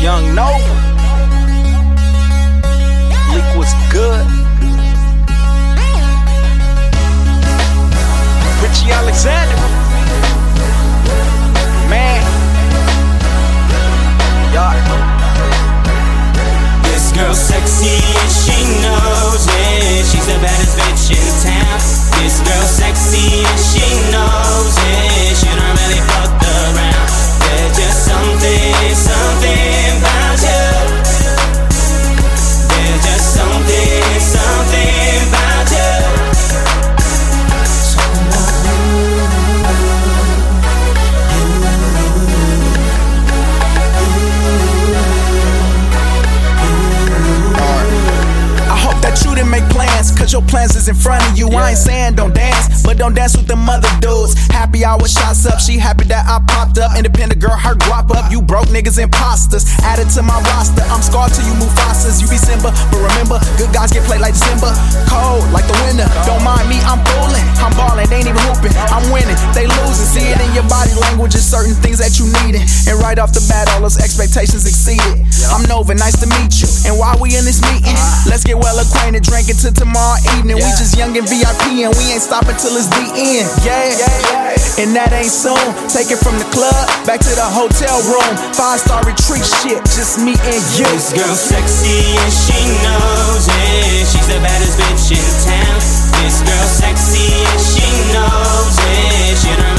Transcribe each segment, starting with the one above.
Young Nova. Leak was good. In front of you. I ain't saying don't dance, but don't dance with them other dudes. Happy hour shots up, she happy that I popped up. Independent girl, her guap up. You broke niggas imposters. Added to my roster, I'm scarred till you move Mufasas. You be Simba, but remember, good guys get played like December. Cold, like the winter. Don't mind me, I'm fooling. I'm balling, they ain't even hooping. I'm winning, they losing. See it in your body language, it's certain things that you needin'. And right off the bat, all those expectations exceeded. I'm Nova, nice to meet you. And while we in this meeting, let's get well acquainted, drink it till tomorrow evening. We just young and VIP, and we ain't stopping till it's the end. Yeah, and that ain't soon. Take it from the club back to the hotel room. Five star retreat shit, just me and you. This girl sexy and she knows it. She's the baddest bitch in town. This girl sexy and she knows it. She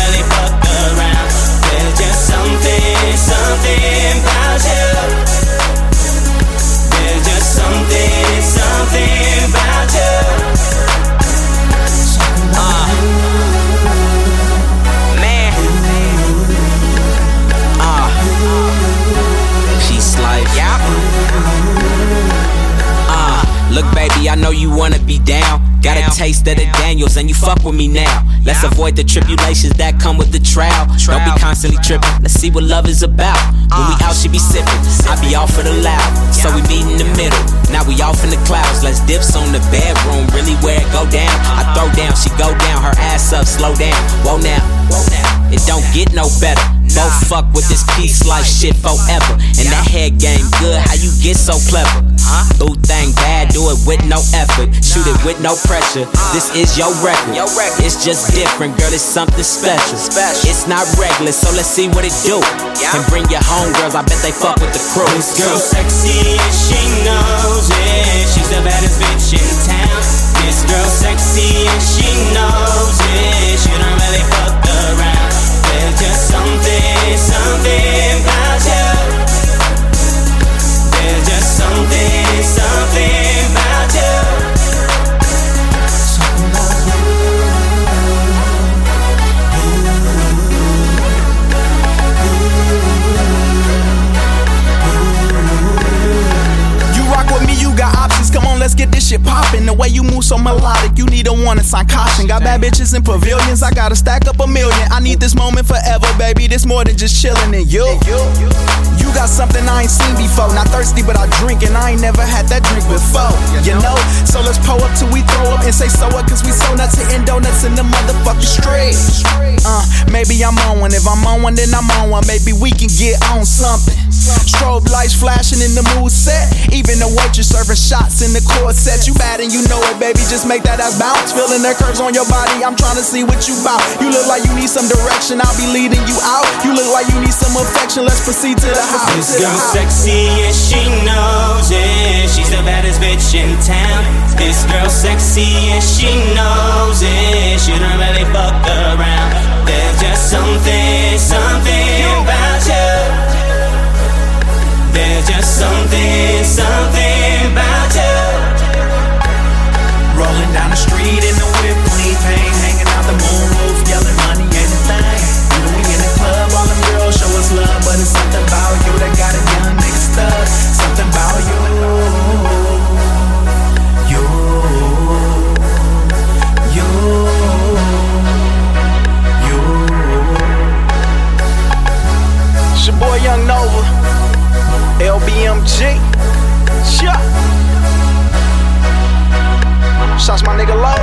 taste of the Daniels, and you fuck with me now. Let's avoid the tribulations that come with the trial. Don't be constantly tripping. Let's see what love is about. When we out, she be sipping. I be off for the loud. So we meet in the middle. Now we off in the clouds. Let's dips on the bedroom. Really where it go down. I throw down, she go down. Her ass up, slow down. Whoa now. It don't get no better. Both fuck with this peace life shit forever. And that head game good, how you get so clever? Ooh, thing bad, do it with no effort. Shoot it with no pressure. This is your record. It's just different, girl, it's something special. It's not regular, so let's see what it do. And bring your homegirls, I bet they fuck with the crew. This girl sexy and she poppin'. The way you move so melodic, you need a warning sign caution. Got bad bitches in pavilions, I gotta stack up a million. I need this moment forever, baby. This more than just chillin' and you. You got something I ain't seen before. Not thirsty, but I drink, and I ain't never had that drink before. You know? So let's pull up till we throw up and say so cause we so nuts hitting donuts in the motherfucking street. Uh, maybe I'm on one. If I'm on one, then I'm on one. Maybe we can get on something. Strobe lights flashing in the mood set. Even the waitress serving shots in the corset. You bad and you know it, baby. Just make that ass bounce. Feeling the curves on your body. I'm trying to see what you bout. You look like you need some direction. I'll be leading you out. You look like you need some affection. Let's proceed to the house. This girl sexy and she knows it. She's the baddest bitch in town. This girl sexy and she knows it. She don't really fuck around. There's just something, something Young Nova. LBMG. Shut. Shouts my nigga Low.